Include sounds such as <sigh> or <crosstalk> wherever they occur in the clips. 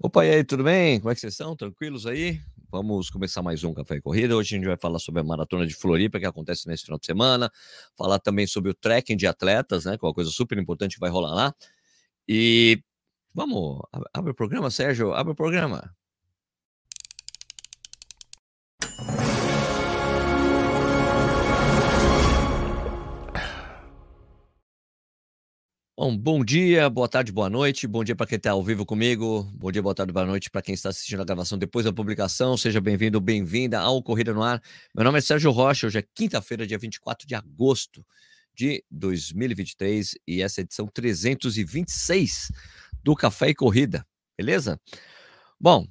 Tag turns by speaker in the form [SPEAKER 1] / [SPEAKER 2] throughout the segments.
[SPEAKER 1] Opa, e aí, tudo bem? Como é que vocês estão? Tranquilos aí? Vamos começar mais um Café e Corrida. Hoje a gente vai falar sobre a Maratona de Floripa, que acontece nesse final de semana. Falar também sobre o trekking de atletas, né? Que é uma coisa super importante que vai rolar lá. E vamos, abre o programa, Sérgio, abre o programa. Bom, bom dia, boa tarde, boa noite. Bom dia para quem está ao vivo comigo. Bom dia, boa tarde, boa noite para quem está assistindo a gravação depois da publicação. Seja bem-vindo, bem-vinda ao Corrida no Ar. Meu nome é Sérgio Rocha. Hoje é quinta-feira, dia 24 de agosto de 2023 e essa é a edição 326 do Café e Corrida. Beleza? Bom,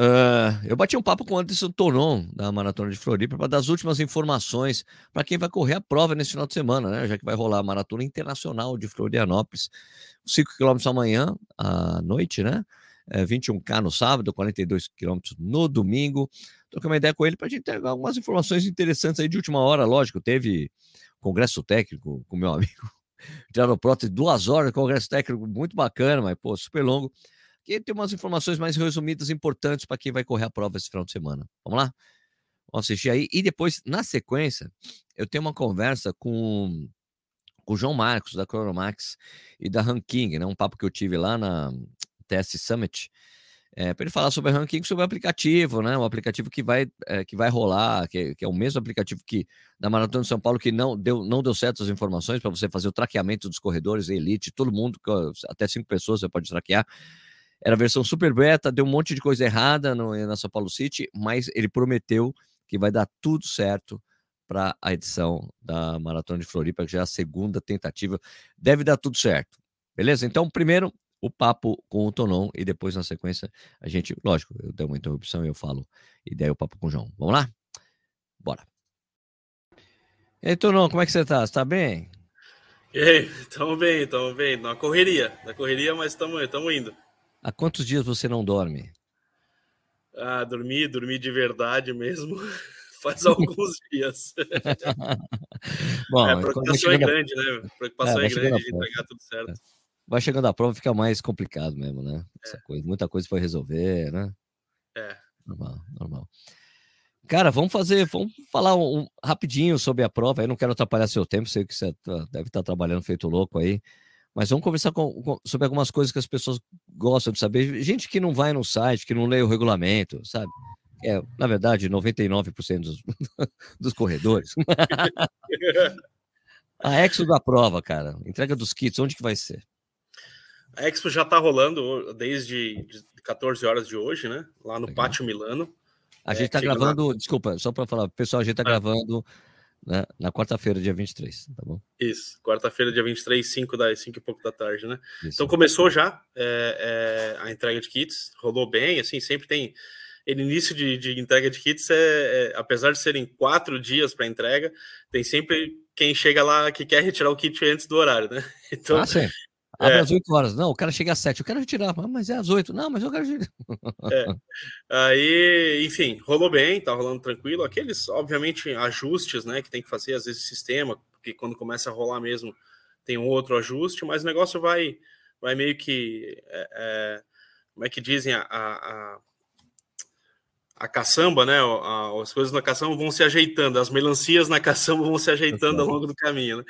[SPEAKER 1] Uh, eu bati um papo com o Anderson Tonon, da Maratona de Floripa, para dar as últimas informações para quem vai correr a prova nesse final de semana, né? Já que vai rolar a Maratona Internacional de Florianópolis. 5 km amanhã, à noite, né? É, 21K no sábado, 42 km no domingo. Troquei uma ideia com ele para a gente ter algumas informações interessantes aí de última hora, lógico. Teve congresso técnico com meu amigo <laughs> Tiago Prota, duas horas congresso técnico, muito bacana, mas, pô, super longo que tem umas informações mais resumidas importantes para quem vai correr a prova esse final de semana. Vamos lá? Vamos assistir aí. E depois, na sequência, eu tenho uma conversa com, com o João Marcos, da Chronomax e da Ranking, né? Um papo que eu tive lá na TS Summit. É, para ele falar sobre ranking, sobre o aplicativo, né? O aplicativo que vai, é, que vai rolar, que, que, é o mesmo aplicativo que da Maratona de São Paulo, que não deu, não deu certo as informações para você fazer o traqueamento dos corredores, elite, todo mundo, até cinco pessoas você pode traquear. Era a versão super beta, deu um monte de coisa errada no, na São Paulo City, mas ele prometeu que vai dar tudo certo para a edição da Maratona de Floripa, que já é a segunda tentativa. Deve dar tudo certo. Beleza? Então, primeiro, o papo com o Tonon e depois, na sequência, a gente, lógico, eu dei uma interrupção e eu falo, e daí o papo com o João. Vamos lá? Bora. E aí, Tonon, como é que você tá? Você tá bem?
[SPEAKER 2] E aí, estamos bem, estamos bem. Na correria, na correria, mas estamos indo.
[SPEAKER 1] Há quantos dias você não dorme?
[SPEAKER 2] Ah, dormi, dormi de verdade mesmo. <laughs> Faz alguns <laughs> dias. Bom, é, a preocupação é grande, né? A preocupação é, é grande de entregar tudo certo.
[SPEAKER 1] Vai chegando a prova, fica mais complicado mesmo, né? É. Coisa, muita coisa para resolver, né?
[SPEAKER 2] É.
[SPEAKER 1] Normal, normal. Cara, vamos fazer, vamos falar um, um, rapidinho sobre a prova. Eu não quero atrapalhar seu tempo, sei que você tá, deve estar trabalhando feito louco aí. Mas vamos conversar com, com, sobre algumas coisas que as pessoas gostam de saber. Gente que não vai no site, que não lê o regulamento, sabe? É, na verdade, 99% dos, <laughs> dos corredores. <laughs> a Expo da prova, cara. Entrega dos kits, onde que vai ser?
[SPEAKER 2] A Expo já está rolando desde 14 horas de hoje, né? Lá no Legal. Pátio Milano.
[SPEAKER 1] A gente está é, gravando, lá... desculpa, só para falar, pessoal, a gente está ah. gravando né? Na quarta-feira, dia 23, tá bom?
[SPEAKER 2] Isso, quarta-feira, dia 23, 5, da, 5 e pouco da tarde, né? Isso. Então começou já é, é, a entrega de kits, rolou bem, assim, sempre tem. Ele, início de, de entrega de kits, é, é, apesar de serem quatro dias para entrega, tem sempre quem chega lá que quer retirar o kit antes do horário, né? <laughs>
[SPEAKER 1] Então, ah, sim. Abre é. às 8 horas. Não, o cara chega às 7. Eu quero retirar. Mas é às 8. Não, mas eu quero retirar.
[SPEAKER 2] É. <laughs> Aí, enfim, rolou bem, tá rolando tranquilo. Aqueles, obviamente, ajustes, né, que tem que fazer, às vezes, sistema, porque quando começa a rolar mesmo, tem um outro ajuste, mas o negócio vai, vai meio que. É, é, como é que dizem? A, a, a caçamba, né? as coisas na caçamba vão se ajeitando, as melancias na caçamba vão se ajeitando ao longo do caminho, né?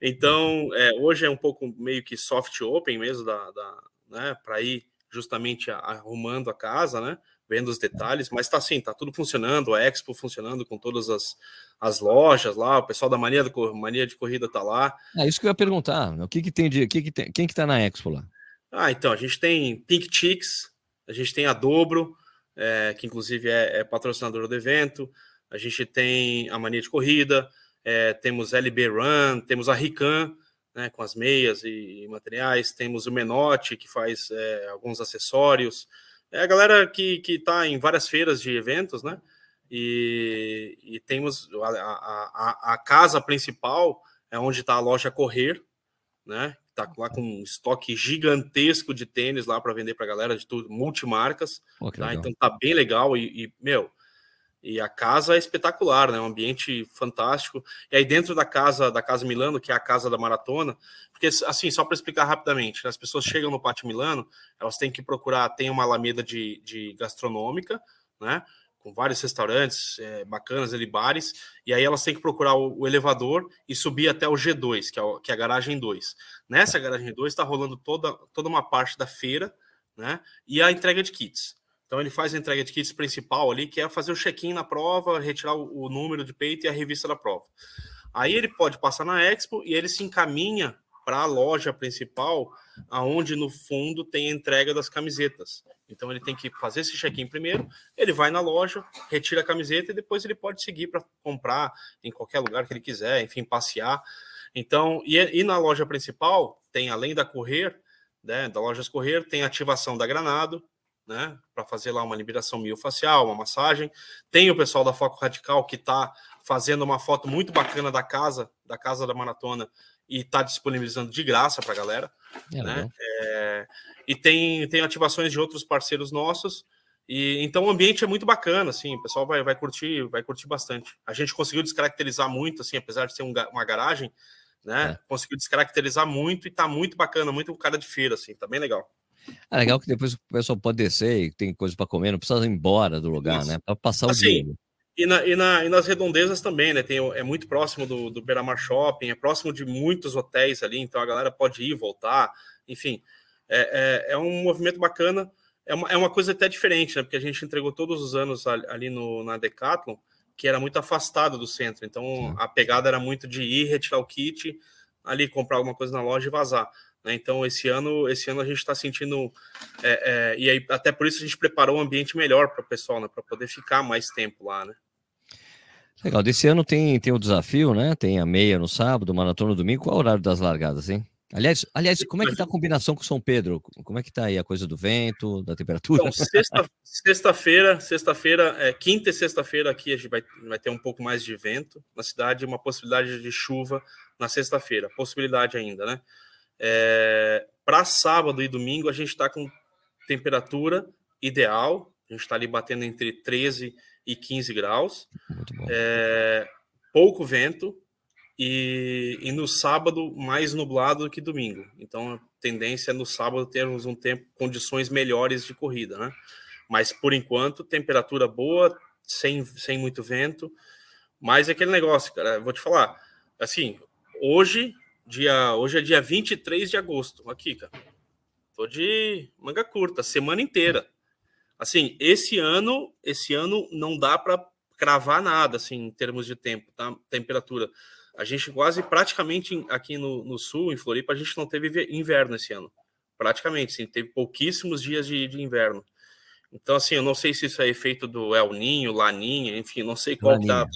[SPEAKER 2] Então, é, hoje é um pouco meio que soft open mesmo, da, da né? Para ir justamente arrumando a casa, né? Vendo os detalhes, mas tá assim, tá tudo funcionando, a Expo funcionando com todas as, as lojas lá, o pessoal da mania, do, mania de corrida tá lá.
[SPEAKER 1] É isso que eu ia perguntar. O que, que tem de. Que que tem, quem que tá na Expo lá?
[SPEAKER 2] Ah, então, a gente tem Pink Chicks, a gente tem a Dobro, é, que inclusive é, é patrocinador do evento. A gente tem a Mania de Corrida, é, temos LB Run, temos a Rican, né, com as meias e, e, materiais, temos o Menotti, que faz é, alguns acessórios. É a galera que está em várias feiras de eventos, né? E, e temos a, a, a, casa principal, é onde está a loja Correr, né? Tá lá com um estoque gigantesco de tênis lá para vender para galera de tudo, multimarcas. Oh, tá? Então tá bem legal e, e, meu, E a casa é espetacular, né? Um ambiente fantástico. E aí dentro da casa da Casa Milano, que é a casa da maratona, porque assim, só para explicar rapidamente, né? as pessoas chegam no Pátio Milano, elas têm que procurar, tem uma alameda de, de gastronômica, né? Com vários restaurantes é, bacanas ali, bares, e aí elas têm que procurar o, o elevador e subir até o G2, que é, que é a garagem 2. Nessa garagem 2 está rolando toda, toda uma parte da feira, né? E a entrega de kits. Então ele faz a entrega de kits principal ali, que é fazer o check-in na prova, retirar o, o, número de peito e a revista da prova. Aí ele pode passar na Expo e ele se encaminha para a loja principal, aonde no fundo tem a entrega das camisetas. Então ele tem que fazer esse check-in primeiro, ele vai na loja, retira a camiseta e depois ele pode seguir para comprar em qualquer lugar que ele quiser, enfim, passear. Então, e, e na loja principal tem além da Correr, né, da loja Correr, tem ativação da Granado, né, para fazer lá uma liberação miofacial, uma massagem. Tem o pessoal da Foco Radical que está fazendo uma foto muito bacana da casa, da casa da maratona, e está disponibilizando de graça para a galera. É, né? É, e tem, tem ativações de outros parceiros nossos. E então o ambiente é muito bacana, assim, o pessoal vai, vai curtir, vai curtir bastante. A gente conseguiu descaracterizar muito, assim, apesar de ser um, uma garagem, né? É. Conseguiu descaracterizar muito e tá muito bacana, muito cara de feira, assim, tá bem legal.
[SPEAKER 1] É legal que depois o pessoal pode descer e tem coisa para comer, não precisa ir embora do lugar, Nossa. né? Para passar o assim, dia.
[SPEAKER 2] E, na, e, na, e, nas redondezas também, né? Tem, é muito próximo do, do Beira-Mar Shopping, é próximo de muitos hotéis ali, então a galera pode ir, voltar, enfim. É, é, é um movimento bacana. É uma, é uma coisa até diferente, né? Porque a gente entregou todos os anos ali no, na Decathlon, que era muito afastado do centro. Então Sim. a pegada era muito de ir, retirar o kit, ali comprar alguma coisa na loja e vazar. Né? Então, esse ano, esse ano a gente está sentindo. É, é, e aí, até por isso a gente preparou um ambiente melhor para o pessoal, né? Para poder ficar mais tempo lá, né?
[SPEAKER 1] Legal, desse ano tem, tem o desafio, né? Tem a meia no sábado, maratona no domingo. Qual é o horário das largadas, hein? Aliás, aliás, como é que tá a combinação com São Pedro? Como é que tá aí a coisa do vento, da temperatura? Então,
[SPEAKER 2] sexta-feira, sexta-feira, é, quinta e sexta-feira aqui a gente vai, vai ter um pouco mais de vento na cidade, uma possibilidade de chuva na sexta-feira, possibilidade ainda, né? É, Para sábado e domingo, a gente está com temperatura ideal, a gente está ali batendo entre 13 e 15 graus, é, pouco vento, e, e, no sábado mais nublado do que domingo. Então a tendência é no sábado termos um tempo, condições melhores de corrida, né? Mas por enquanto, temperatura boa, sem, sem muito vento. Mas é aquele negócio, cara, vou te falar, assim, hoje Dia, hoje é dia 23 de agosto. Aqui, cara. Tô de manga curta, semana inteira. Assim, esse ano, esse ano não dá para cravar nada, assim, em termos de tempo, tá? Temperatura. A gente quase, praticamente, aqui no, no sul, em Floripa, a gente não teve inverno esse ano. Praticamente, sim. Teve pouquíssimos dias de, de inverno. Então, assim, eu não sei se isso é efeito do El Ninho, Laninha, enfim, não sei qual tá,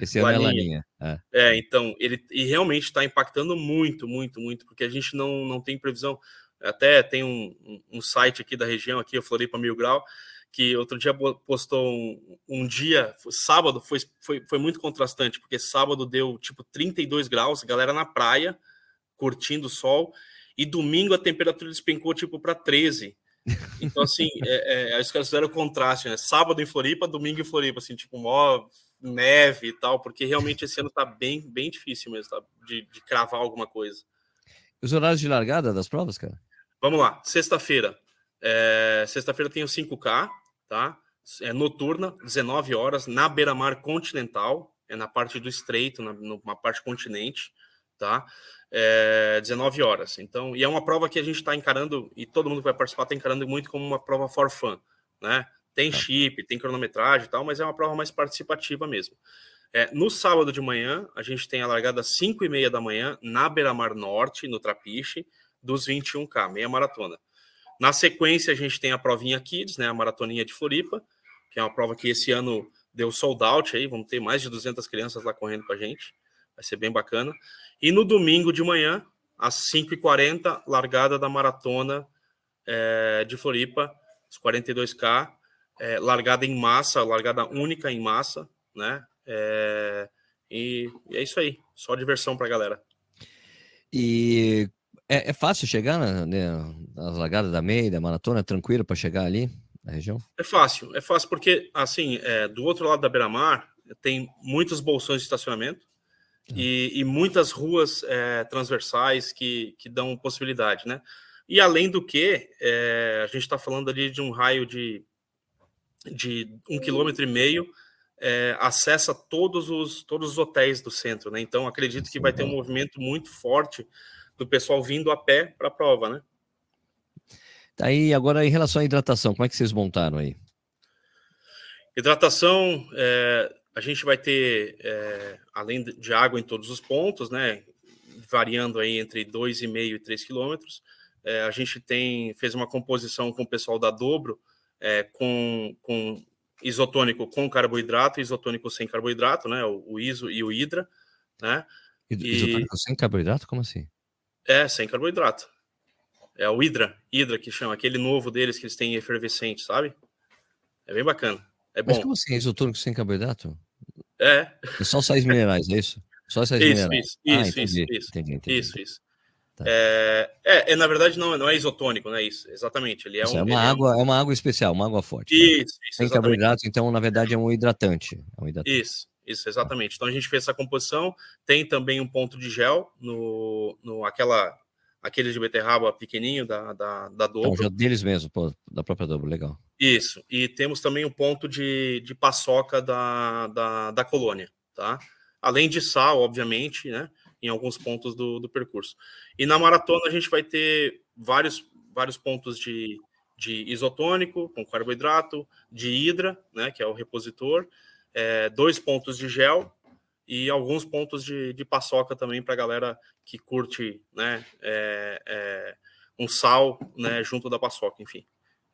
[SPEAKER 1] esse ano Laninha. é Laninha.
[SPEAKER 2] É. é, então, ele e realmente está impactando muito, muito, muito, porque a gente não, não tem previsão. Até tem um, um site aqui da região, aqui, eu Floripa Mil Grau, que outro dia postou um, um dia, sábado, foi, foi, foi muito contrastante, porque sábado deu tipo 32 graus, galera na praia, curtindo o sol, e domingo a temperatura despencou tipo para 13. Então, assim, <laughs> é, é, os caras fizeram o contraste, né? Sábado em Floripa, domingo em Floripa, assim, tipo, mó neve e tal, porque realmente esse ano tá bem, bem difícil mesmo, tá? De, de cravar alguma coisa.
[SPEAKER 1] Os horários de largada das provas, cara?
[SPEAKER 2] Vamos lá, sexta-feira. É, sexta-feira tem o 5K, tá? É noturna, 19 horas, na beira-mar continental, é na parte do estreito, na, numa parte continente, tá? É, 19 horas. Então, e é uma prova que a gente está encarando, e todo mundo que vai participar está encarando muito como uma prova for fun, né? Tem tá. chip, tem cronometragem e tal, mas é uma prova mais participativa mesmo. É, no sábado de manhã, a gente tem a largada às 5 e meia da manhã na Beira-Mar Norte, no Trapiche, dos 21K, meia maratona. Na sequência, a gente tem a provinha Kids, né, a maratoninha de Floripa, que é uma prova que esse ano deu sold out aí, vamos ter mais de 200 crianças lá correndo com a gente, vai ser bem bacana. E no domingo de manhã, às 5h40, largada da maratona é, de Floripa, os 42K, é, largada em massa, largada única em massa, né? É, e, e, é isso aí, só diversão para a galera.
[SPEAKER 1] E é, é, fácil chegar na, né, nas largadas da meia, da maratona, tranquilo para chegar ali? na região?
[SPEAKER 2] É fácil, é fácil porque, assim, é, do outro lado da beira-mar tem muitos bolsões de estacionamento uhum. e, e, muitas ruas é, transversais que, que dão possibilidade, né? E além do que, é, a gente está falando ali de um raio de, de um quilômetro e meio, é, acessa todos os, todos os hotéis do centro, né? Então acredito que vai ter um movimento muito forte do pessoal vindo a pé para a prova, né?
[SPEAKER 1] Tá aí, agora em relação à hidratação, como é que vocês montaram aí?
[SPEAKER 2] Hidratação, é, a gente vai ter, é, além de água em todos os pontos, né, variando aí entre 2,5 e 3 quilômetros, é, a gente tem, fez uma composição com o pessoal da Dobro, é, com, com isotônico com carboidrato e isotônico sem carboidrato, né, o, o ISO e o Hidra, né.
[SPEAKER 1] Isotônico e... sem carboidrato? Como assim?
[SPEAKER 2] É, sem carboidrato. É o Hydra, Hydra que chama, aquele novo deles que eles têm efervescente, sabe? É bem bacana. É bom. Mas
[SPEAKER 1] como assim, isotônico sem carboidrato?
[SPEAKER 2] É.
[SPEAKER 1] É só sais minerais, é isso? Só sais
[SPEAKER 2] isso,
[SPEAKER 1] minerais.
[SPEAKER 2] Isso, ah, isso, entendi, isso, entendi, entendi. isso, isso. Tá. É, é, é, na verdade, não, não é isotônico, não é isso, exatamente. Ele é,
[SPEAKER 1] isso,
[SPEAKER 2] um,
[SPEAKER 1] é uma água, é, um... é uma água especial, uma água forte.
[SPEAKER 2] Isso,
[SPEAKER 1] tá? isso. Sem carboidrato, então, na verdade, é um hidratante. É um hidratante.
[SPEAKER 2] Isso, isso, exatamente. Então a gente fez essa composição. Tem também um ponto de gel no, no aquela aquele de beterraba pequenininho da, da, da Dobro.
[SPEAKER 1] Um deles mesmo, pô, da própria Dobro, legal.
[SPEAKER 2] Isso, e temos também um ponto de, de paçoca da, da, da colônia, tá? Além de sal, obviamente, né? Em alguns pontos do, do percurso. E na maratona a gente vai ter vários, vários pontos de, de isotônico com carboidrato, de hidra, né? Que é o repositor, é, dois pontos de gel e alguns pontos de, de paçoca também para a galera que curte né, é, é, um sal né, junto da paçoca, enfim.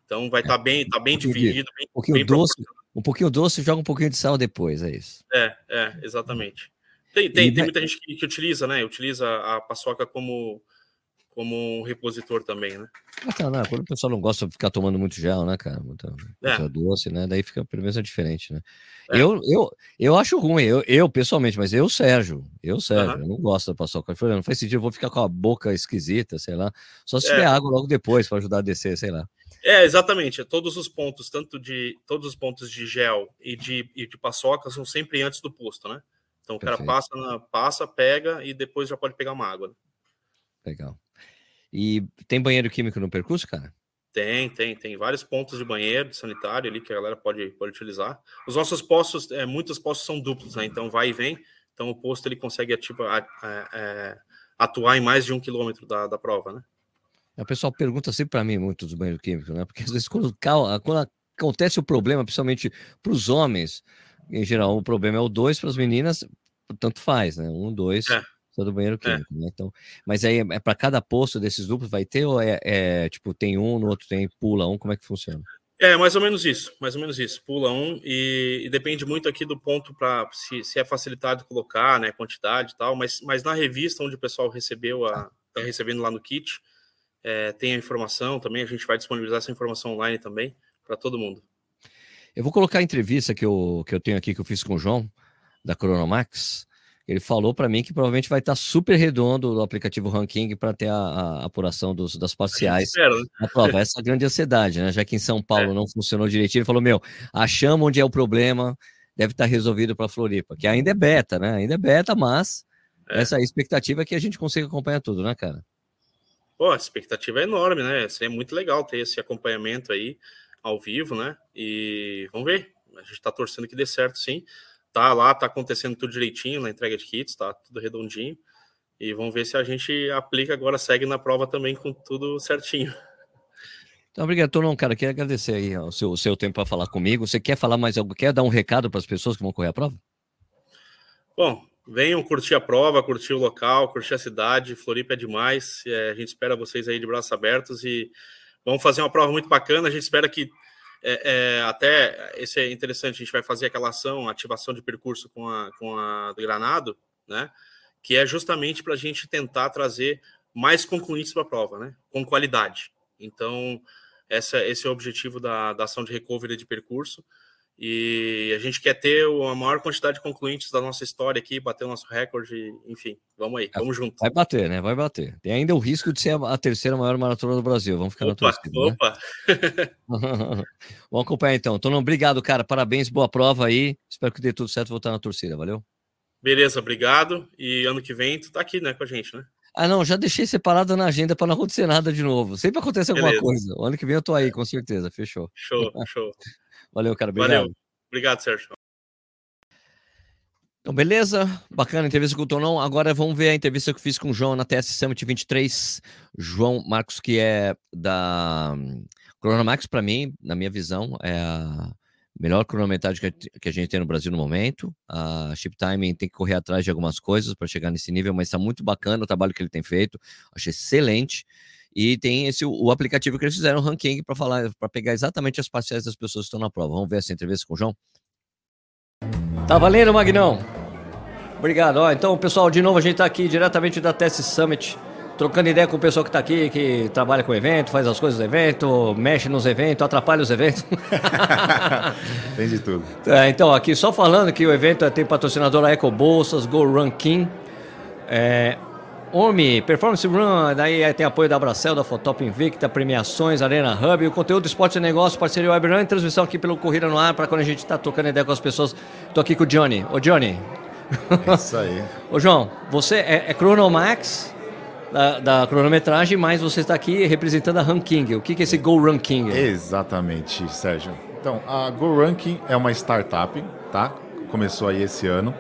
[SPEAKER 2] Então vai estar tá bem, tá bem dividido. Bem,
[SPEAKER 1] um pouquinho
[SPEAKER 2] bem
[SPEAKER 1] doce, um pouquinho doce, joga um pouquinho de sal depois, é isso.
[SPEAKER 2] É, é, exatamente. Tem, tem, tem muita gente que, que, utiliza, né? Utiliza a paçoca como como um repositor também, né?
[SPEAKER 1] Ah, tá, quando o pessoal não gosta de ficar tomando muito gel, né, cara? Muito, é. doce, né? Daí fica, pelo menos, é diferente, né? É. Eu, eu, eu acho ruim, eu, eu pessoalmente, mas eu, Sérgio, eu, Sérgio, uhum. eu não gosto da paçoca. Eu falei, não faz sentido, eu vou ficar com a boca esquisita, sei lá. Só se é. tiver água logo depois para ajudar a descer, sei lá.
[SPEAKER 2] É, exatamente. Todos os pontos, tanto de todos os pontos de gel e de, e de paçoca, são sempre antes do posto, né? Então o cara passa, na, passa, pega e depois já pode pegar uma água. Né?
[SPEAKER 1] Legal. E tem banheiro químico no percurso, cara?
[SPEAKER 2] Tem, tem, tem vários pontos de banheiro de sanitário ali que a galera pode, pode utilizar. Os nossos postos, é, muitos postos são duplos, né? Então vai e vem. Então o posto ele consegue ativar, é, atuar em mais de um quilômetro da, da prova, né?
[SPEAKER 1] O pessoal pergunta sempre para mim muito dos banheiros químicos, né? Porque às vezes quando, quando acontece o problema, principalmente para os homens, em geral, o problema é o dois, para as meninas, tanto faz, né? Um, dois. É do banheiro é. químico, é. né? Então, mas aí é para cada posto desses duplos vai ter ou é, é, tipo tem um, no outro tem pula um, como é que funciona?
[SPEAKER 2] É mais ou menos isso, mais ou menos isso. Pula um e, e depende muito aqui do ponto para se, se, é facilitado colocar, né, quantidade e tal. Mas, mas na revista onde o pessoal recebeu a tá recebendo lá no kit é, tem a informação também. A gente vai disponibilizar essa informação online também para todo mundo.
[SPEAKER 1] Eu vou colocar a entrevista que eu, que eu tenho aqui que eu fiz com o João da Cronomax ele falou para mim que provavelmente vai estar tá super redondo o aplicativo Ranking para ter a, a, apuração dos, das parciais espera, né? na prova. Essa é grande ansiedade, né? Já que em São Paulo é. não funcionou direitinho, ele falou: Meu, achamos onde é o problema, deve estar tá resolvido para Floripa, que ainda é beta, né? Ainda é beta, mas é. essa expectativa é que a gente consiga acompanhar tudo, né, cara?
[SPEAKER 2] Pô, a expectativa é enorme, né? Seria muito legal ter esse acompanhamento aí ao vivo, né? E vamos ver. A gente está torcendo que dê certo, sim tá lá, tá acontecendo tudo direitinho na entrega de kits, tá tudo redondinho. E vamos ver se a gente aplica agora, segue na prova também com tudo certinho.
[SPEAKER 1] Então, obrigado, Tornão, cara. Quero agradecer aí o seu, o seu tempo para falar comigo. Você quer falar mais algo? Quer dar um recado para as pessoas que vão correr a prova?
[SPEAKER 2] Bom, venham curtir a prova, curtir o local, curtir a cidade. Floripa é demais. É, a gente espera vocês aí de braços abertos e vamos fazer uma prova muito bacana. A gente espera que é, é, até esse é interessante, a gente vai fazer aquela ação, ativação de percurso com a, com a do Granado, né? Que é justamente para a gente tentar trazer mais concluintes para a prova, né? Com qualidade. Então, essa, esse é o objetivo da, da ação de recovery de percurso. E a gente quer ter a maior quantidade de concluintes da nossa história aqui, bater o nosso recorde, enfim, vamos aí, vamos junto.
[SPEAKER 1] Vai bater, né? Vai bater. Tem ainda o risco de ser a terceira maior maratona do Brasil. Vamos ficar opa, na torcida. Né? Opa! Né? <laughs> vamos acompanhar então. Então, obrigado, cara. Parabéns, boa prova aí. Espero que dê tudo certo voltar na torcida. Valeu?
[SPEAKER 2] Beleza, obrigado. E ano que vem tu tá aqui, né, com a gente, né?
[SPEAKER 1] Ah, não, já deixei separado na agenda para não acontecer nada de novo. Sempre acontece alguma Beleza. coisa. O ano que vem eu tô aí, com certeza. Fechou.
[SPEAKER 2] Show, <laughs> show.
[SPEAKER 1] Valeu, cara. Obrigado. Valeu.
[SPEAKER 2] Obrigado, Sérgio.
[SPEAKER 1] Então, beleza, bacana a entrevista com o Tonão. Agora vamos ver a entrevista que eu fiz com o João na TS Summit 23. João Marcos, que é da Chronomax, para mim, na minha visão, é a melhor cronometragem que a gente tem no Brasil no momento. A Chip Timing tem que correr atrás de algumas coisas para chegar nesse nível, mas está muito bacana o trabalho que ele tem feito. Achei excelente. E tem esse o aplicativo que eles fizeram, o ranking, para falar, para pegar exatamente as parciais das pessoas que estão na prova. Vamos ver essa entrevista com o João? Tá valendo, Magnão? Obrigado. Ó, então, pessoal, de novo a gente está aqui diretamente da Test Summit, trocando ideia com o pessoal que está aqui, que trabalha com o evento, faz as coisas do evento, mexe nos eventos, atrapalha os eventos. <laughs>
[SPEAKER 3] tem de tudo.
[SPEAKER 1] É, então, aqui só falando que o evento tem patrocinador a Eco Bolsas, Go Ranking. É, OMI, Performance Run, daí tem apoio da Abracel, da Fotop Invicta, premiações, Arena Hub, o conteúdo do esporte e negócio, parceria Web Run, transmissão aqui pelo Corrida no Ar, para quando a gente está tocando ideia com as pessoas. Estou aqui com o Johnny. Ô Johnny.
[SPEAKER 3] É isso aí. <laughs>
[SPEAKER 1] Ô João, você é, é Chronomax da, da, cronometragem, mas você está aqui representando a Ranking. O que, que é esse Go Ranking?
[SPEAKER 3] Exatamente, Sérgio. Então, a Go Ranking é uma startup, tá? Começou aí esse ano.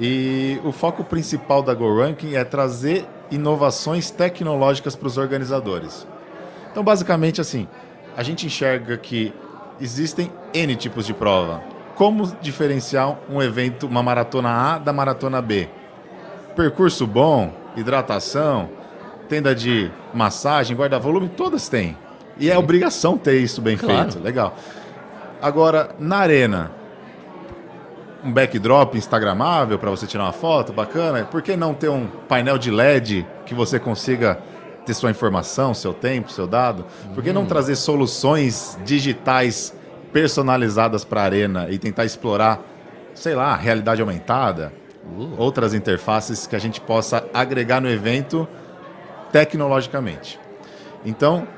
[SPEAKER 3] E o foco principal da Go Ranking é trazer inovações tecnológicas para os organizadores. Então, basicamente, assim, a gente enxerga que existem N tipos de prova. Como diferenciar um evento, uma maratona A da maratona B? Percurso bom, hidratação, tenda de massagem, guarda-volume, todas têm. E é obrigação ter isso bem claro. feito. Legal. Agora, na arena, um backdrop instagramável para você tirar uma foto bacana? Por que não ter um painel de LED que você consiga ter sua informação, seu tempo, seu dado? Por que não hum. trazer soluções digitais personalizadas para a arena e tentar explorar, sei lá, realidade aumentada, uh. outras interfaces que a gente possa agregar no evento tecnologicamente? Então,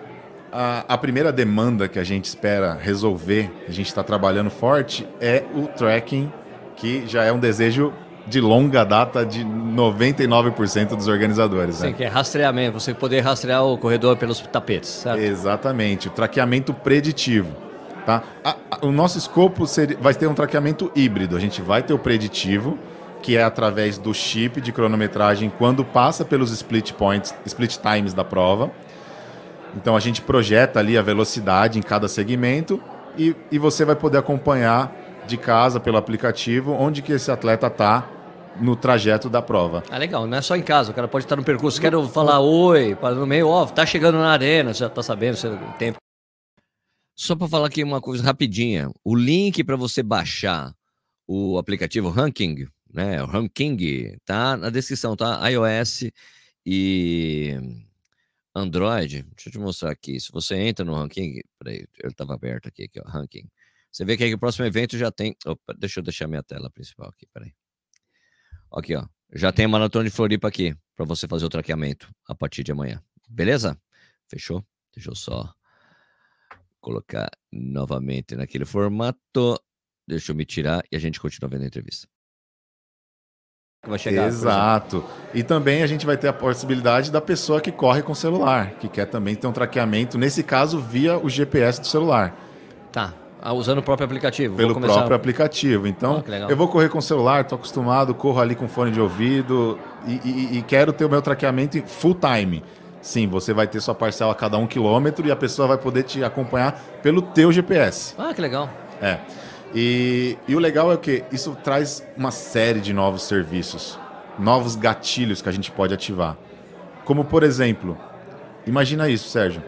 [SPEAKER 3] a, a, primeira demanda que a gente espera resolver, a gente está trabalhando forte, é o tracking que já é um desejo de longa data de 99% dos organizadores.
[SPEAKER 1] Sim,
[SPEAKER 3] né?
[SPEAKER 1] que é rastreamento, você poder rastrear o corredor pelos tapetes, certo?
[SPEAKER 3] Exatamente, o traqueamento preditivo. Tá? A, a, o nosso escopo seria, vai ter um traqueamento híbrido, a gente vai ter o preditivo, que é através do chip de cronometragem quando passa pelos split points, split times da prova. Então a gente projeta ali a velocidade em cada segmento e, e você vai poder acompanhar de casa pelo aplicativo onde que esse atleta está no trajeto da prova.
[SPEAKER 1] Ah, legal. Não é só em casa. O cara pode estar no percurso. Quero falar oi, no meio, ó, tá chegando na arena, você já tá sabendo o tempo. Só para falar aqui uma coisa rapidinha. O link para você baixar o aplicativo Ranking, né? O Ranking tá na descrição, tá? iOS e Android. Deixa eu te mostrar aqui. Se você entra no Ranking, peraí, ele estava aberto aqui, aqui, ó, Ranking. Você vê que aqui o próximo evento já tem. Opa, deixa eu deixar minha tela principal aqui, peraí. Aqui, ó. Já tem a Maratona de Floripa aqui, para você fazer o traqueamento a partir de amanhã. Beleza? Fechou? Deixa eu só colocar novamente naquele formato. Deixa eu me tirar e a gente continua vendo a entrevista.
[SPEAKER 3] Vai chegar, Exato. E também a gente vai ter a possibilidade da pessoa que corre com celular, que quer também ter um traqueamento, nesse caso, via o GPS do celular.
[SPEAKER 1] Tá. Ah, usando o próprio aplicativo.
[SPEAKER 3] Pelo começar... próprio aplicativo. Então, ah, eu vou correr com o celular, estou acostumado, corro ali com fone de ouvido e, e, e, quero ter o meu traqueamento full time. Sim, você vai ter sua parcela a cada um quilômetro e a pessoa vai poder te acompanhar pelo teu GPS.
[SPEAKER 1] Ah, que legal.
[SPEAKER 3] É. E, e o legal é que isso traz uma série de novos serviços, novos gatilhos que a gente pode ativar. Como, por exemplo, imagina isso, Sérgio.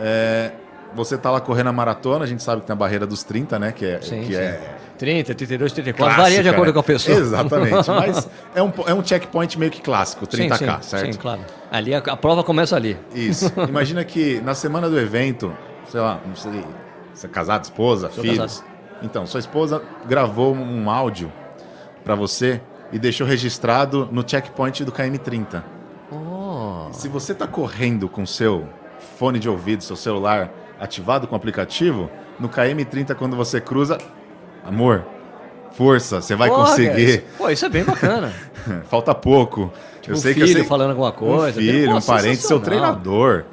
[SPEAKER 3] É, você tá lá correndo a maratona, a gente sabe que tem a barreira dos 30, né? Que é. Sim, que sim. é
[SPEAKER 1] 30, 32, 34, clássica, varia de acordo
[SPEAKER 3] né?
[SPEAKER 1] com a pessoa.
[SPEAKER 3] Exatamente, <laughs> mas é um, é um checkpoint meio que clássico, 30K, sim, sim, certo? Sim,
[SPEAKER 1] claro. Ali a, a, prova começa ali.
[SPEAKER 3] Isso. <laughs> Imagina que na semana do evento, sei lá, não sei, você é casado, esposa, Sou filhos. Casado. Então, sua esposa gravou um áudio para você e deixou registrado no checkpoint do KM30.
[SPEAKER 1] Oh.
[SPEAKER 3] Se você está correndo com seu fone de ouvido, seu celular ativado com o aplicativo, no KM30 quando você cruza, amor, força, você vai
[SPEAKER 1] Pô,
[SPEAKER 3] conseguir.
[SPEAKER 1] guys. Pô, isso é bem bacana. <laughs>
[SPEAKER 3] Falta pouco.
[SPEAKER 1] Tipo, um filho falando alguma coisa.
[SPEAKER 3] Um filho,
[SPEAKER 1] Pô,
[SPEAKER 3] um parente, seu treinador.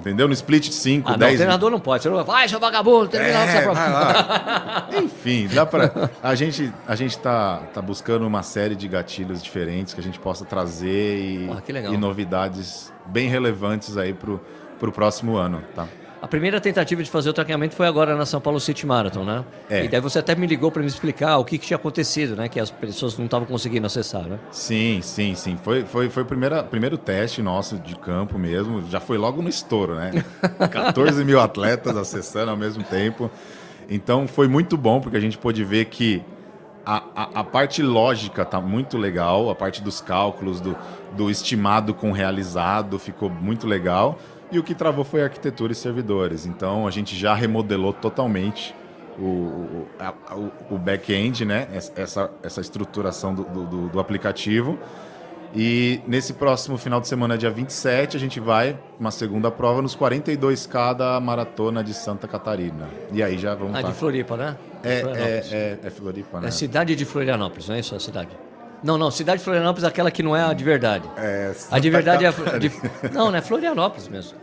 [SPEAKER 3] Entendeu? No split 5,
[SPEAKER 1] Ah, não,
[SPEAKER 3] 10.
[SPEAKER 1] o treinador não pode. Você não vai, seu vagabundo, termina
[SPEAKER 3] É,
[SPEAKER 1] prova.
[SPEAKER 3] vai lá. <laughs> Enfim, dá pra. A gente, a gente tá, tá buscando uma série de gatilhos diferentes que a gente possa trazer e,
[SPEAKER 1] Porra, que
[SPEAKER 3] e novidades bem relevantes aí pro, pro próximo ano, tá?
[SPEAKER 1] A primeira tentativa de fazer o traqueamento foi agora na São Paulo City Marathon, né?
[SPEAKER 3] É.
[SPEAKER 1] E daí você até me ligou para me explicar o que, que tinha acontecido, né? Que as pessoas não estavam conseguindo acessar, né?
[SPEAKER 3] Sim, sim, sim. Foi, foi, foi o primeira, primeiro teste nosso de campo mesmo. Já foi logo no estouro, né? <laughs> 14 mil atletas acessando ao mesmo tempo. Então foi muito bom, porque a gente pôde ver que a, a, a parte lógica tá muito legal, a parte dos cálculos, do, do estimado com realizado ficou muito legal. E o que travou foi arquitetura e servidores. Então a gente já remodelou totalmente o, o, o- o back-end, né? Essa, essa estruturação do, do- do- aplicativo. E nesse próximo final de semana, dia 27, a gente vai uma segunda prova nos 42K da Maratona de Santa Catarina. E aí já vamos
[SPEAKER 1] Ah,
[SPEAKER 3] tá-
[SPEAKER 1] de Floripa, né?
[SPEAKER 3] É,
[SPEAKER 1] Florianópolis.
[SPEAKER 3] é, é, é Floripa, né?
[SPEAKER 1] É cidade de Florianópolis, não é isso a cidade? Não, não, cidade de Florianópolis é aquela que não é a de verdade.
[SPEAKER 3] É,
[SPEAKER 1] A de verdade é a. <laughs> De- Não, não é Florianópolis mesmo.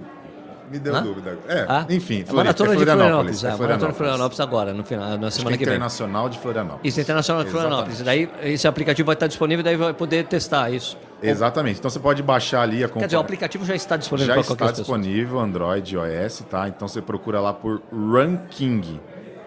[SPEAKER 3] Me deu
[SPEAKER 1] Hã?
[SPEAKER 3] dúvida. É,
[SPEAKER 1] Ah?
[SPEAKER 3] enfim,
[SPEAKER 1] a
[SPEAKER 3] Floripa,
[SPEAKER 1] maratona
[SPEAKER 3] é
[SPEAKER 1] de
[SPEAKER 3] Florianópolis.
[SPEAKER 1] Florianópolis. É, a maratona de Florianópolis agora, no final, na
[SPEAKER 3] Acho que é
[SPEAKER 1] semana que vem.
[SPEAKER 3] Internacional de Florianópolis.
[SPEAKER 1] Isso, Internacional de Florianópolis. Daí esse aplicativo vai estar disponível, daí vai poder testar isso.
[SPEAKER 3] Exatamente. Então você pode baixar ali a
[SPEAKER 1] Quer dizer, o aplicativo já está disponível
[SPEAKER 3] Já
[SPEAKER 1] para
[SPEAKER 3] está
[SPEAKER 1] qualquer pessoa.
[SPEAKER 3] disponível, Android e iOS, tá? Então você procura lá por Ranking,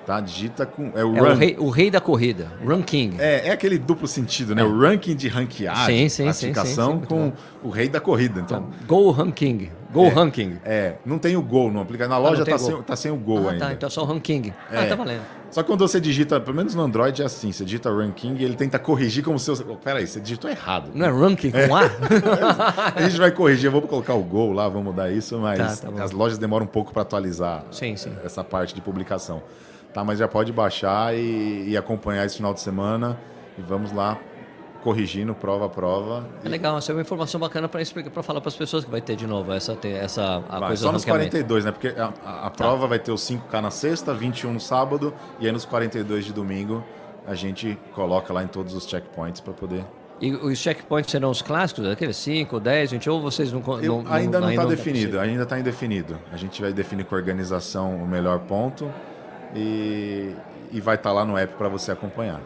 [SPEAKER 3] tá? Digita com. É o
[SPEAKER 1] É o rei, o rei da corrida, Ranking.
[SPEAKER 3] É, é aquele duplo sentido, né? O ranking de ranqueagem,
[SPEAKER 1] Sim, sim, sim,
[SPEAKER 3] classificação
[SPEAKER 1] sim, sim,
[SPEAKER 3] com o rei da corrida. Então,
[SPEAKER 1] Go Ranking. Go
[SPEAKER 3] É.
[SPEAKER 1] Ranking.
[SPEAKER 3] é, não tem o gol no aplicativo. Na
[SPEAKER 1] Ah,
[SPEAKER 3] loja tá
[SPEAKER 1] gol.
[SPEAKER 3] sem, tá sem o gol
[SPEAKER 1] ah,
[SPEAKER 3] ainda.
[SPEAKER 1] tá, então é só o Ranking. Ah,
[SPEAKER 3] É.
[SPEAKER 1] tá valendo.
[SPEAKER 3] Só que quando você digita, pelo menos no Android é assim, você digita ranking e ele tenta corrigir como se... Oh, peraí, você digitou errado.
[SPEAKER 1] Não é Ranking com A? <laughs>
[SPEAKER 3] A gente vai corrigir, eu vou colocar o gol lá, vamos mudar isso, mas
[SPEAKER 1] Tá, tá
[SPEAKER 3] as lojas demoram um pouco para atualizar
[SPEAKER 1] Sim, sim.
[SPEAKER 3] essa parte de publicação. Tá, mas já pode baixar e, e acompanhar esse final de semana e vamos lá corrigindo prova a prova.
[SPEAKER 1] É legal, essa é uma informação bacana para explicar, para falar para as pessoas que vai ter de novo essa, essa a
[SPEAKER 3] Vai,
[SPEAKER 1] coisa
[SPEAKER 3] só nos
[SPEAKER 1] ranqueamento.
[SPEAKER 3] 42, né? Porque a, a- a prova vai ter os 5K na sexta, 21 no sábado e aí nos 42 de domingo a gente coloca lá em todos os checkpoints para poder
[SPEAKER 1] E os checkpoints serão os clássicos, aqueles 5, 10, 20, ou vocês não...
[SPEAKER 3] Eu-
[SPEAKER 1] não-
[SPEAKER 3] ainda não está
[SPEAKER 1] tá
[SPEAKER 3] definido, ainda está indefinido. A gente vai definir com a organização o melhor ponto e, e vai estar lá no app para você acompanhar.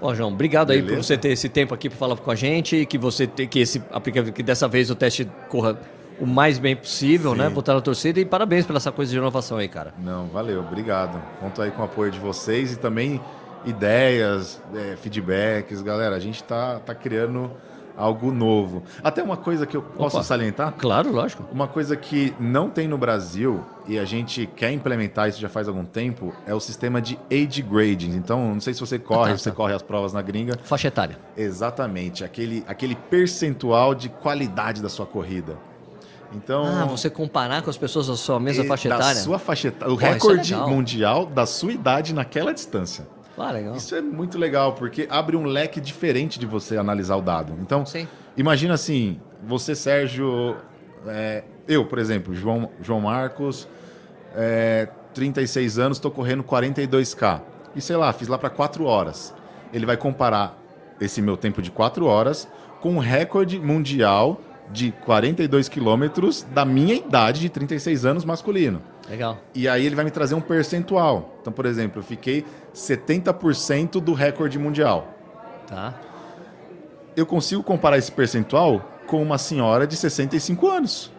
[SPEAKER 1] Bom, João, obrigado aí por
[SPEAKER 3] Beleza.
[SPEAKER 1] você ter esse tempo aqui para falar com a gente, que você tem que esse aplicativo, que dessa vez o teste corra o mais bem possível,
[SPEAKER 3] Sim.
[SPEAKER 1] né? Botar na torcida e parabéns pela essa coisa de inovação aí, cara.
[SPEAKER 3] Não, valeu, obrigado. Conto aí com o apoio de vocês e também ideias, é, feedbacks. Galera, a gente tá, tá criando algo novo. Até uma coisa que eu posso
[SPEAKER 1] Opa.
[SPEAKER 3] salientar.
[SPEAKER 1] Claro, lógico.
[SPEAKER 3] Uma coisa que não tem no Brasil e a gente quer implementar isso já faz algum tempo é o sistema de age grading. Então, não sei se você corre,
[SPEAKER 1] Ah, tá,
[SPEAKER 3] você
[SPEAKER 1] tá.
[SPEAKER 3] corre as provas na gringa.
[SPEAKER 1] Faixa etária.
[SPEAKER 3] Exatamente, aquele, aquele percentual de qualidade da sua corrida. Então,
[SPEAKER 1] Ah, você comparar com as pessoas da sua mesma faixa
[SPEAKER 3] da
[SPEAKER 1] etária?
[SPEAKER 3] sua faixa etária, o
[SPEAKER 1] Pô, é
[SPEAKER 3] recorde
[SPEAKER 1] legal.
[SPEAKER 3] mundial da sua idade naquela distância.
[SPEAKER 1] Ah, legal.
[SPEAKER 3] Isso é muito legal, porque abre um leque diferente de você analisar o dado. Então,
[SPEAKER 1] Sim.
[SPEAKER 3] imagina assim, você, Sérgio, é, eu, por exemplo, João, João Marcos, é, 36 anos, estou correndo 42K. E sei lá, fiz lá para 4 horas. Ele vai comparar esse meu tempo de 4 horas com o recorde mundial de 42 quilômetros da minha idade de 36 anos masculino.
[SPEAKER 1] Legal.
[SPEAKER 3] E aí ele vai me trazer um percentual. Então, por exemplo, eu fiquei 70% do recorde mundial.
[SPEAKER 1] Tá.
[SPEAKER 3] Eu consigo comparar esse percentual com uma senhora de 65 anos.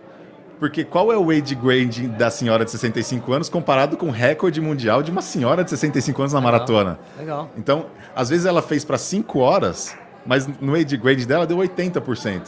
[SPEAKER 3] Porque qual é o age grading da senhora de 65 anos comparado com o recorde mundial de uma senhora de 65 anos na
[SPEAKER 1] Legal.
[SPEAKER 3] maratona?
[SPEAKER 1] Legal.
[SPEAKER 3] Então, às vezes ela fez para 5 horas, mas no age grade dela deu 80%.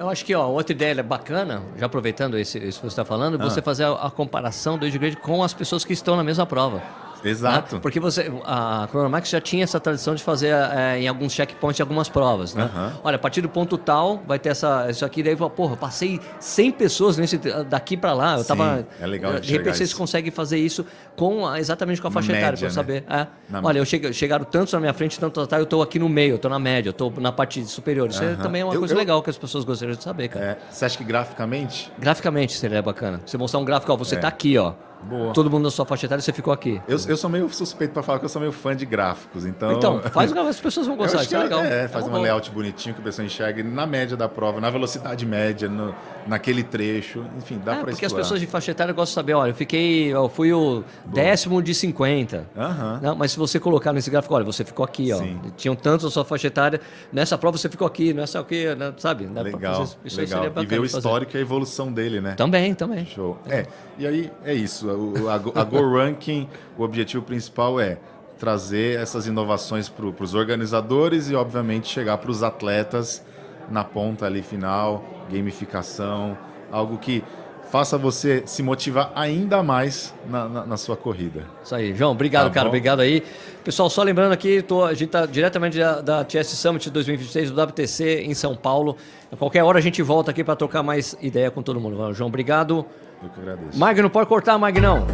[SPEAKER 1] Eu acho que ó, outra ideia bacana, já aproveitando esse, isso que você está falando,
[SPEAKER 3] Ah.
[SPEAKER 1] você fazer a, a comparação do age grade com as pessoas que estão na mesma prova.
[SPEAKER 3] Exato.
[SPEAKER 1] Né? Porque você, a Chronomax já tinha essa tradição de fazer é, em alguns checkpoints algumas provas, né? Uhum. Olha, a partir do ponto tal vai ter essa, isso aqui, daí, porra, passei 100 pessoas nesse, daqui para lá, eu Sim, tava...
[SPEAKER 3] é legal
[SPEAKER 1] de, de repente vocês conseguem fazer isso com exatamente com a faixa etária, para né? saber. É. Olha, eu cheguei, chegaram tantos na minha frente, tanto atrás, eu tô aqui no meio, eu tô na média, eu tô na parte superior. Isso uhum. é, também é uma eu, coisa eu... legal que as pessoas gostariam de saber, cara. É.
[SPEAKER 3] Você acha que graficamente?
[SPEAKER 1] Graficamente seria bacana. Você mostrar um gráfico, ó, você é. tá aqui, ó. Boa. Todo mundo na sua faixa etária, você ficou aqui.
[SPEAKER 3] Eu, eu sou meio suspeito para falar que eu sou meio fã de gráficos, então...
[SPEAKER 1] Então, <laughs> faz o as pessoas vão gostar, isso é, é legal.
[SPEAKER 3] É, faz um layout bonitinho que a pessoa enxerga na média da prova, na velocidade média, no, naquele trecho, enfim, dá é, para
[SPEAKER 1] Porque as pessoas de faixa etária gostam de saber, olha, eu fiquei, eu fui o Boa. décimo de 50. Uhum. Não, mas se você colocar nesse gráfico, olha, você ficou aqui, ó. Sim. Tinham tantos na sua faixa etária, nessa prova você ficou aqui, nessa o quê, né? sabe?
[SPEAKER 3] Dá legal, fazer, legal. e ver o histórico e a evolução dele, né?
[SPEAKER 1] Também, também.
[SPEAKER 3] Show. É, e aí é isso, a, a Go Ranking, o objetivo principal é trazer essas inovações para os organizadores e, obviamente, chegar para os atletas na ponta ali final, gamificação, algo que faça você se motivar ainda mais na, na, na sua corrida.
[SPEAKER 1] Isso aí, João. Obrigado, tá cara. Bom? Obrigado aí. Pessoal, só lembrando aqui, tô, a gente está diretamente da, da TS Summit 2023 do WTC em São Paulo. A qualquer hora a gente volta aqui para trocar mais ideia com todo mundo. João, obrigado.
[SPEAKER 3] Eu que agradeço.
[SPEAKER 1] Magno, pode cortar, Magnão.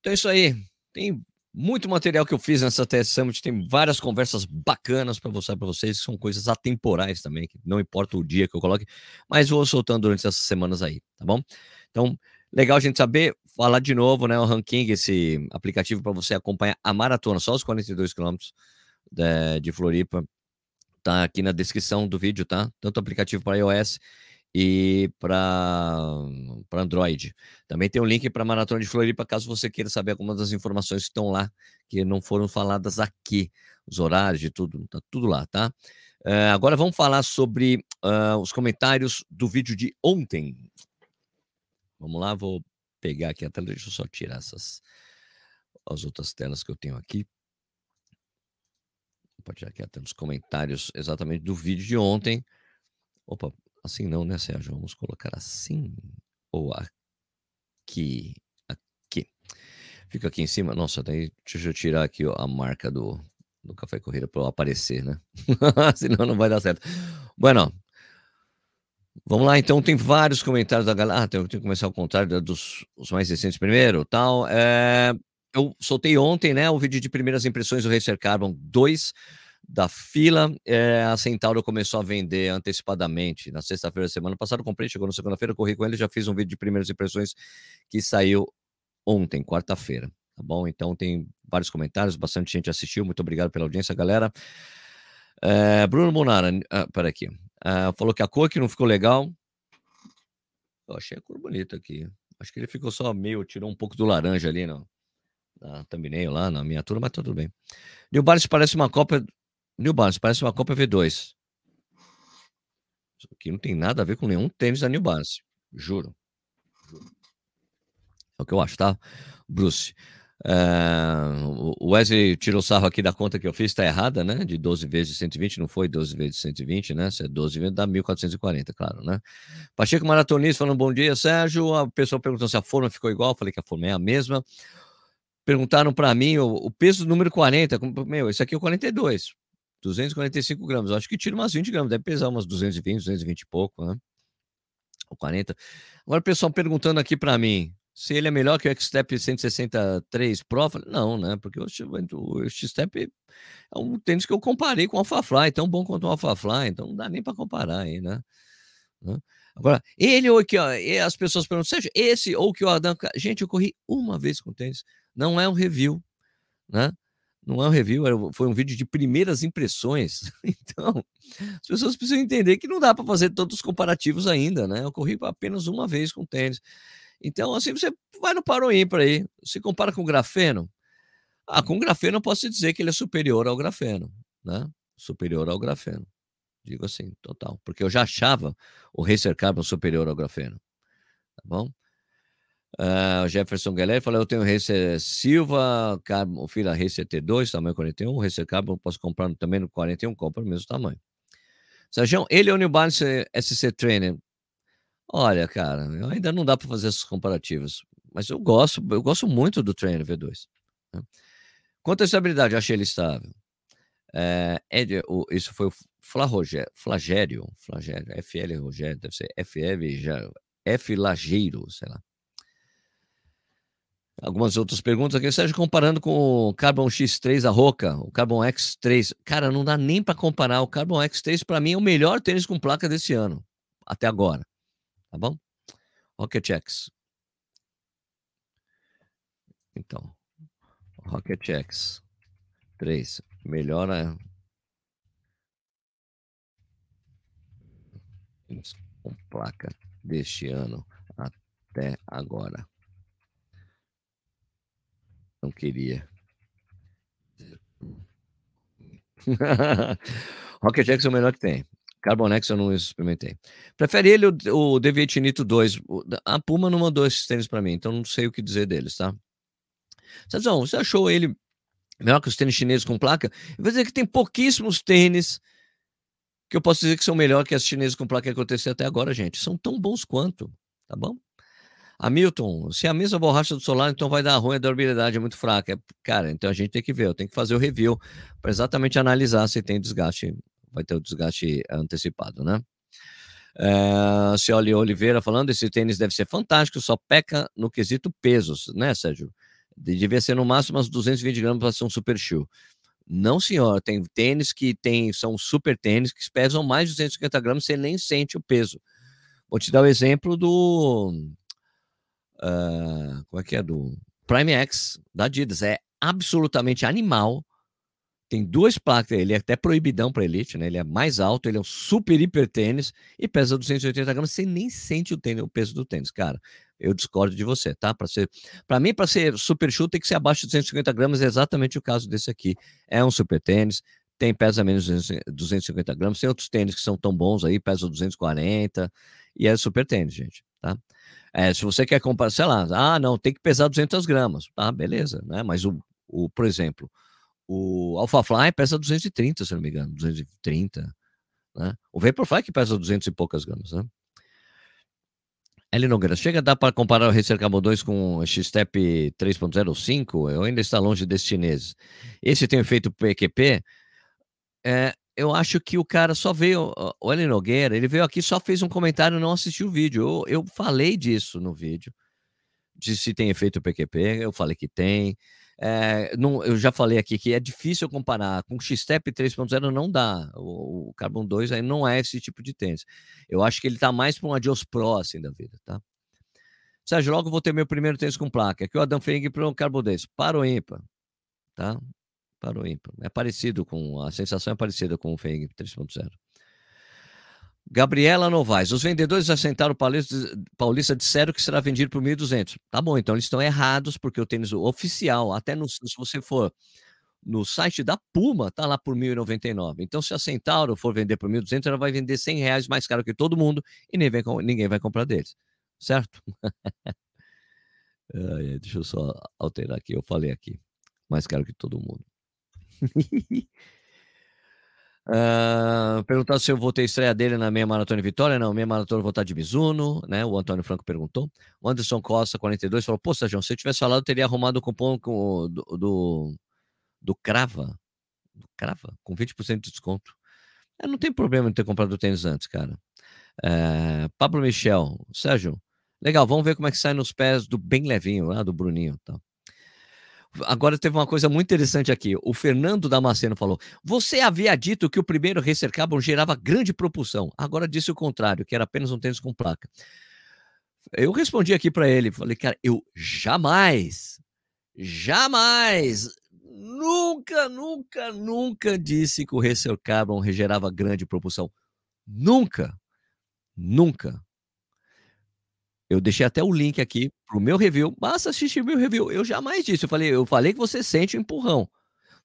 [SPEAKER 1] Então é isso aí. Tem muito material que eu fiz nessa TS Summit, tem várias conversas bacanas para mostrar para vocês, que são coisas atemporais também, que não importa o dia que eu coloque, mas vou soltando durante essas semanas aí, tá bom? Então, legal a gente saber, falar de novo, né, o Ranking, esse aplicativo para você acompanhar a maratona, só os 42 quilômetros de, de Floripa, tá aqui na descrição do vídeo, tá? Tanto o aplicativo para iOS e para Android. Também tem um link para a Maratona de Floripa, caso você queira saber algumas das informações que estão lá, que não foram faladas aqui, os horários de tudo, tá tudo lá, tá? Uh, agora vamos falar sobre uh, os comentários do vídeo de ontem. Vamos lá, vou pegar aqui a tela, deixa eu só tirar essas as outras telas que eu tenho aqui. Pode tirar aqui até os comentários exatamente do vídeo de ontem. Opa, Assim não, né, Sérgio? Vamos colocar assim ou aqui. Aqui. Fica aqui em cima. Nossa, daí deixa eu tirar aqui ó, a marca do, do Café Corrida para aparecer, né? <laughs> Senão não vai dar certo. Bueno, vamos lá. Então, tem vários comentários da galera. Ah, tenho, tenho que começar ao contrário dos os mais recentes primeiro. tal. É, eu soltei ontem, né, o vídeo de primeiras impressões do Racer Carbon 2 da fila. É, a Centauro começou a vender antecipadamente na sexta-feira da semana passada. Comprei, chegou na segunda-feira, corri com ele, já fiz um vídeo de primeiras impressões que saiu ontem, quarta-feira. Tá bom? Então tem vários comentários, bastante gente assistiu. Muito obrigado pela audiência, galera. É, Bruno Monara, ah, aqui. Ah, falou que a cor que não ficou legal. Eu achei a cor bonita aqui. Acho que ele ficou só meio, tirou um pouco do laranja ali no, na thumbnail lá, na miniatura, mas tudo bem. New Balance parece uma cópia New Balance, parece uma Copa V2. Isso aqui não tem nada a ver com nenhum tênis da New Balance. Juro. É o que eu acho, tá? Bruce. Uh, o Wesley tirou sarro aqui da conta que eu fiz, tá errada, né? De 12 vezes 120, não foi 12 vezes 120, né? Se é 12 vezes dá 1440, claro, né? Pacheco Maratonista falando bom dia, Sérgio. A pessoa perguntou se a forma ficou igual, falei que a forma é a mesma. Perguntaram para mim o, o, peso do número 40. Meu, esse aqui é o 42. 245 gramas. Acho que tira umas 20 gramas, deve pesar umas 220, 220 e pouco, né? Ou 40. Agora o pessoal perguntando aqui para mim se ele é melhor que o X-Step 163 Pro. Não, né? Porque o, o X-Step é um tênis que eu comparei com o AlphaFly, tão bom quanto o AlphaFly, então não dá nem para comparar aí, né? Agora, ele ou que as pessoas perguntam, seja esse ou que o Adam. Gente, eu corri uma vez com tênis, não é um review, né? Não é um review, foi um vídeo de primeiras impressões. <laughs> Então, as pessoas precisam entender que não dá para fazer todos os comparativos ainda, né? Eu corri apenas uma vez com tênis. Então, assim, você vai no paro ímpar aí. Se compara com o grafeno, ah, com o grafeno eu posso dizer que ele é superior ao grafeno, né? Superior ao grafeno. Digo assim, total. Porque eu já achava o Racer Carbon superior ao grafeno. Tá bom? Uh, Jefferson Guilherme falou: Eu tenho Racer Silva, Carbon, fila Racer T2, tamanho 41. O Racer Carbon posso comprar também no 41, compra no mesmo tamanho. Sérgio, ele é o New Balance SC Trainer. Olha, cara, ainda não dá para fazer esses comparativos. Mas eu gosto, eu gosto muito do Trainer V2. Né? Quanto à estabilidade, achei ele estável. É, o, isso foi o Flagério, Flagério, Flagério, FL Rogério, deve ser FL, já, F Lageiro, sei lá. Algumas outras perguntas aqui. Sérgio, comparando com o Carbon X3 a Roca, o Carbon X3. Cara, não dá nem para comparar. O Carbon X3, para mim, é o melhor tênis com placa desse ano, até agora. Tá bom? Rocket X. Então, Rocket X 3. Melhora. Com placa deste ano até agora. Não queria. <laughs> Rocket X é o melhor que tem. Carbonex eu não experimentei. Prefere ele o, o Deviate Nito 2. A Puma não mandou esses tênis para mim, então não sei o que dizer deles, tá? Cezão, você achou ele melhor que os tênis chineses com placa? Eu vou dizer que tem pouquíssimos tênis que eu posso dizer que são melhor que as chinesas com placa que aconteceu até agora, gente. São tão bons quanto, tá bom? Hamilton, se a mesma borracha do solar, então vai dar ruim, a durabilidade é muito fraca. Cara, então a gente tem que ver, eu tenho que fazer o review para exatamente analisar se tem desgaste, vai ter o desgaste antecipado, né? É, se olha Oliveira falando, esse tênis deve ser fantástico, só peca no quesito pesos, né, Sérgio? Devia ser no máximo umas 220 gramas para ser um super shoe. Não, senhor, tem tênis que tem, são super tênis que pesam mais de 250 gramas, você nem sente o peso. Vou te dar o exemplo do. Uh, como é que é? Do Prime X da Adidas. É absolutamente animal tem duas placas, ele é até proibidão para elite, né? Ele é mais alto, ele é um super hiper tênis e pesa 280 gramas, você nem sente o, tênis, o peso do tênis, cara. Eu discordo de você, tá? Para ser, para mim, para ser super shoe tem que ser abaixo de 250 gramas, é exatamente o caso desse aqui. É um super tênis, tem pesa menos de 250 gramas, tem outros tênis que são tão bons aí, pesam 240 e é super tênis, gente, tá? É, se você quer comprar, sei lá, ah, não, tem que pesar 200 gramas, tá? Beleza, né? Mas o, o por exemplo, o AlphaFly pesa 230, se não me engano, 230. Né? O Vaporfly que pesa 200 e poucas gramas. Né? Eli Nogueira, chega a dar para comparar o Racer Carbon 2 com o X-Step 3.05? Eu ainda está longe desses chineses. Esse tem efeito PQP? É, eu acho que o cara só veio, o Eli Nogueira, ele veio aqui, só fez um comentário não assistiu o vídeo. Eu, eu falei disso no vídeo, de se tem efeito PQP, eu falei que tem. É, não, eu já falei aqui que é difícil comparar com o X-Step 3.0 não dá. O, o, Carbon 2 aí não é esse tipo de tênis. Eu acho que ele tá mais para um Adios Pro assim da vida, tá? Sérgio, logo vou ter meu primeiro tênis com placa. Aqui o Adam Feng para o Carbon 10. Para o ímpar, tá? Para o ímpar. É parecido com, a sensação é parecida com o Feng 3.0. Gabriela Novaes, os vendedores assentaram Paulista, Paulista disseram que será vendido por 1.200. Tá bom, então eles estão errados, porque o tênis oficial, até no, se você for no site da Puma, tá lá por 1.099. Então, se a Centauro for vender por 1.200, ela vai vender 100 reais mais caro que todo mundo e nem vem, ninguém vai comprar deles. Certo? <laughs> deixa eu só alterar aqui. Eu falei aqui. Mais caro que todo mundo. Uh, <laughs> perguntar se eu vou ter estreia dele na meia maratona de Vitória. Não, meia maratona eu vou estar de Mizuno, né? O Antônio Franco perguntou. O Anderson Costa, 42, falou: Pô, Sérgio, se eu tivesse falado, eu teria arrumado o cupom do, do, do Crava. Do Crava? Com 20% de desconto. É, não tem problema em ter comprado o tênis antes, cara. É, Pablo Michel, Sérgio, legal, vamos ver como é que sai nos pés do bem levinho, lá do Bruninho. Tá? Agora teve uma coisa muito interessante aqui. O Fernando Damasceno falou: Você havia dito que o primeiro Racer Carbon gerava grande propulsão. Agora disse o contrário, que era apenas um tênis com placa. Eu respondi aqui para ele, falei, cara, eu jamais, jamais, nunca, nunca, nunca disse que o Racer Carbon gerava grande propulsão. Nunca, nunca. Eu deixei até o link aqui pro meu review. Basta assistir meu review. Eu jamais disse. Eu falei, eu falei que você sente o empurrão.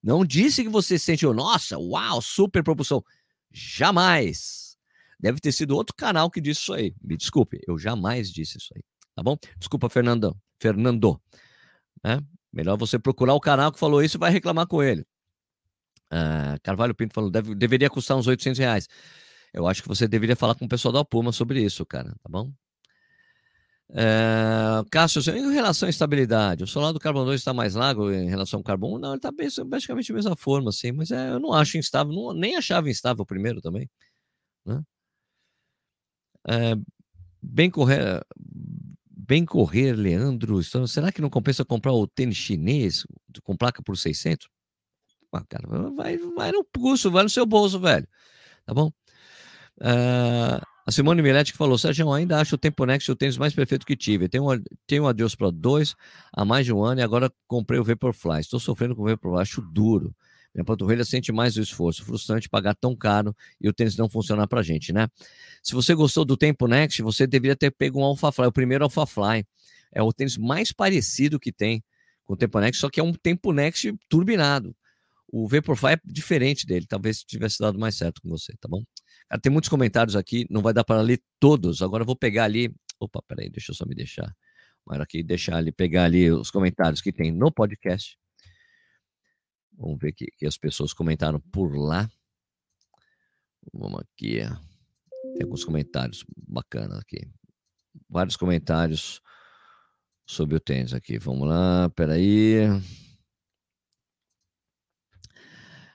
[SPEAKER 1] Não disse que você sente o nossa, uau, super propulsão. Jamais. Deve ter sido outro canal que disse isso aí. Me desculpe, eu jamais disse isso aí. Tá bom? Desculpa, Fernando. Fernando. É? Melhor você procurar o canal que falou isso e vai reclamar com ele. Ah, Carvalho Pinto falou, deve, deveria custar uns 800 reais. Eu acho que você deveria falar com o pessoal da Puma sobre isso, cara, tá bom? É, Cássio, em relação à estabilidade, o solar do carbono 2 está mais largo em relação ao carbono 1? Não, ele está basicamente da mesma forma, assim, mas é, eu não acho instável, não, nem achava instável o primeiro também. Né? É, bem correr, bem correr, Leandro. Será que não compensa comprar o tênis chinês com placa por 600? Ah, cara, vai, vai no pulso, vai no seu bolso, velho. Tá bom? Uh, a Simone Miletti que falou: Sérgio, ainda acho o Tempo Next o tênis mais perfeito que tive. Tenho, tenho o Adios Pro 2 há mais de um ano e agora comprei o Vaporfly. Estou sofrendo com o Vaporfly, acho duro. Minha panturrilha sente mais o esforço. Frustrante pagar tão caro e o tênis não funcionar pra gente, né? Se você gostou do Tempo Next, você deveria ter pego um Alphafly, o primeiro Alphafly. É o tênis mais parecido que tem com o Tempo Next, só que é um Tempo Next turbinado. O Vaporfly é diferente dele, talvez tivesse dado mais certo com você, tá bom? Cara, tem muitos comentários aqui, não vai dar para ler todos. Agora eu vou pegar ali. Opa, peraí, deixa eu só me deixar. Mas aqui, deixar ali, pegar ali os comentários que tem no podcast. Vamos ver que, que as pessoas comentaram por lá. Vamos aqui. Tem alguns comentários bacanas aqui. Vários comentários sobre o tênis aqui. Vamos lá, peraí.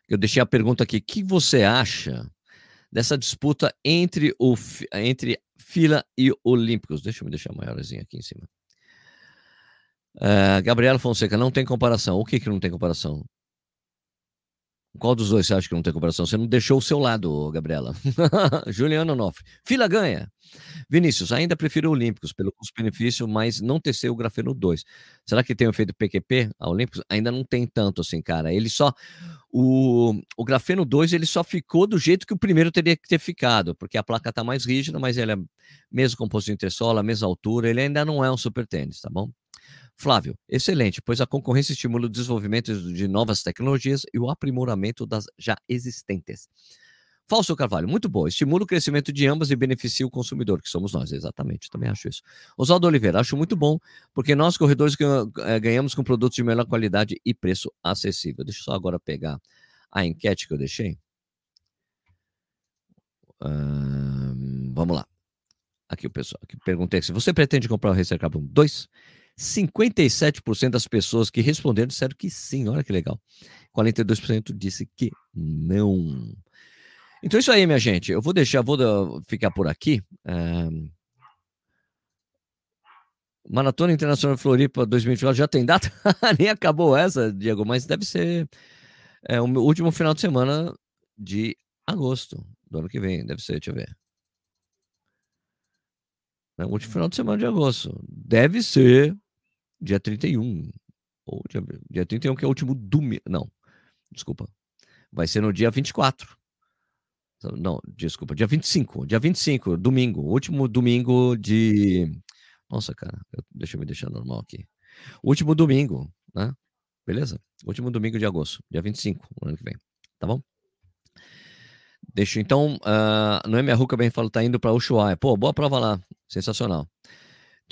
[SPEAKER 1] Eu deixei a pergunta aqui. O que você acha dessa disputa entre, o, entre Fila e Olímpicos? Deixa eu me deixar maiorzinho aqui em cima. Uh, Gabriela Fonseca, não tem comparação. O que, que não tem comparação? Qual dos dois você acha que não tem comparação? Você não deixou o seu lado, Gabriela. <laughs> Juliano Nofre. Fila ganha. Vinícius, ainda prefiro Olímpicos pelo custo-benefício, mas não tecei o Grafeno 2. Será que tem o efeito PQP a Olímpicos? Ainda não tem tanto assim, cara. Ele só. O, o Grafeno 2 ele só ficou do jeito que o primeiro teria que ter ficado, porque a placa está mais rígida, mas ele é mesmo composto de entressola, mesma altura, ele ainda não é um super tênis, tá bom? Flávio, excelente, pois a concorrência estimula o desenvolvimento de novas tecnologias e o aprimoramento das já existentes. Falso Carvalho, muito bom. Estimula o crescimento de ambas e beneficia o consumidor, que somos nós, exatamente. Também acho isso. Oswaldo Oliveira, acho muito bom, porque nós, corredores, eh, ganhamos com produtos de melhor qualidade e preço acessível. Deixa eu só agora pegar a enquete que eu deixei. vamos lá. Aqui o pessoal perguntei se você pretende comprar o Racer Carbon 2? 57% das pessoas que responderam disseram que sim, olha que legal. 42% disse que não. Então é isso aí, minha gente. Eu vou deixar, vou ficar por aqui. Uh... Maratona Internacional Floripa 2024 já tem data? <laughs> Nem acabou essa, Diego, mas deve ser é, o último final de semana de agosto do ano que vem. Deve ser, deixa eu ver. É o último final de semana de agosto. Deve ser dia 31. Ou dia, dia 31, que é o último domingo. Não, desculpa. Vai ser no dia 24. Não, desculpa, dia 25. Dia 25, domingo. Último domingo de. Nossa, cara, deixa eu me deixar normal aqui. Último domingo, né? Beleza? Último domingo de agosto, dia 25, no ano que vem. Tá bom? Deixa então. Uh, Noemi Arruca bem fala, tá indo para Ushuaia. Pô, boa prova lá. Sensacional.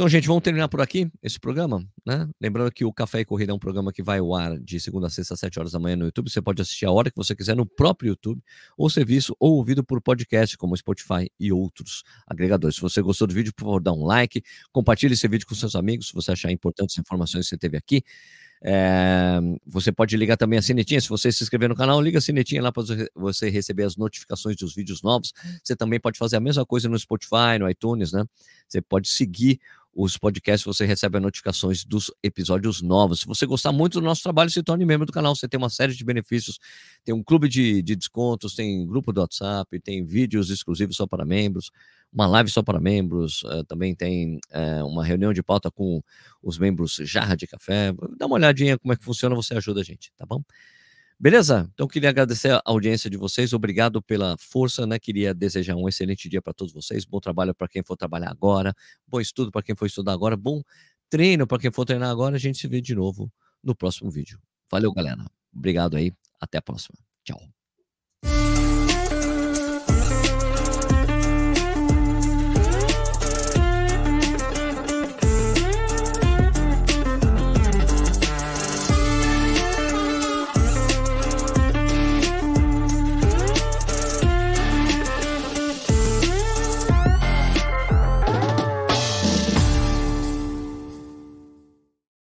[SPEAKER 1] Então, gente, vamos terminar por aqui esse programa, né? Lembrando que o Café e Corrida é um programa que vai ao ar de segunda a sexta, às 7 horas da manhã no YouTube. Você pode assistir a hora que você quiser no próprio YouTube, ou ser visto ou ouvido por podcast, como Spotify e outros agregadores. Se você gostou do vídeo, por favor, dá um like, compartilhe esse vídeo com seus amigos, se você achar importantes as informações que você teve aqui. É, você pode ligar também a sinetinha. Se você se inscrever no canal, liga a sinetinha lá para você receber as notificações dos vídeos novos. Você também pode fazer a mesma coisa no Spotify, no iTunes, né? Você pode seguir os podcasts, você recebe as notificações dos episódios novos. Se você gostar muito do nosso trabalho, se torne membro do canal. Você tem uma série de benefícios. Tem um clube de, de descontos, tem grupo do WhatsApp, tem vídeos exclusivos só para membros, uma live só para membros. Uh, também tem uh, uma reunião de pauta com os membros Jarra de Café. Dá uma olhadinha como é que funciona, você ajuda a gente, tá bom? Beleza? Então queria agradecer a audiência de vocês, obrigado pela força, né? Queria desejar um excelente dia para todos vocês, bom trabalho para quem for trabalhar agora, bom estudo para quem for estudar agora, bom treino para quem for treinar agora. A gente se vê de novo no próximo vídeo. Valeu, galera. Obrigado aí. Até a próxima. Tchau.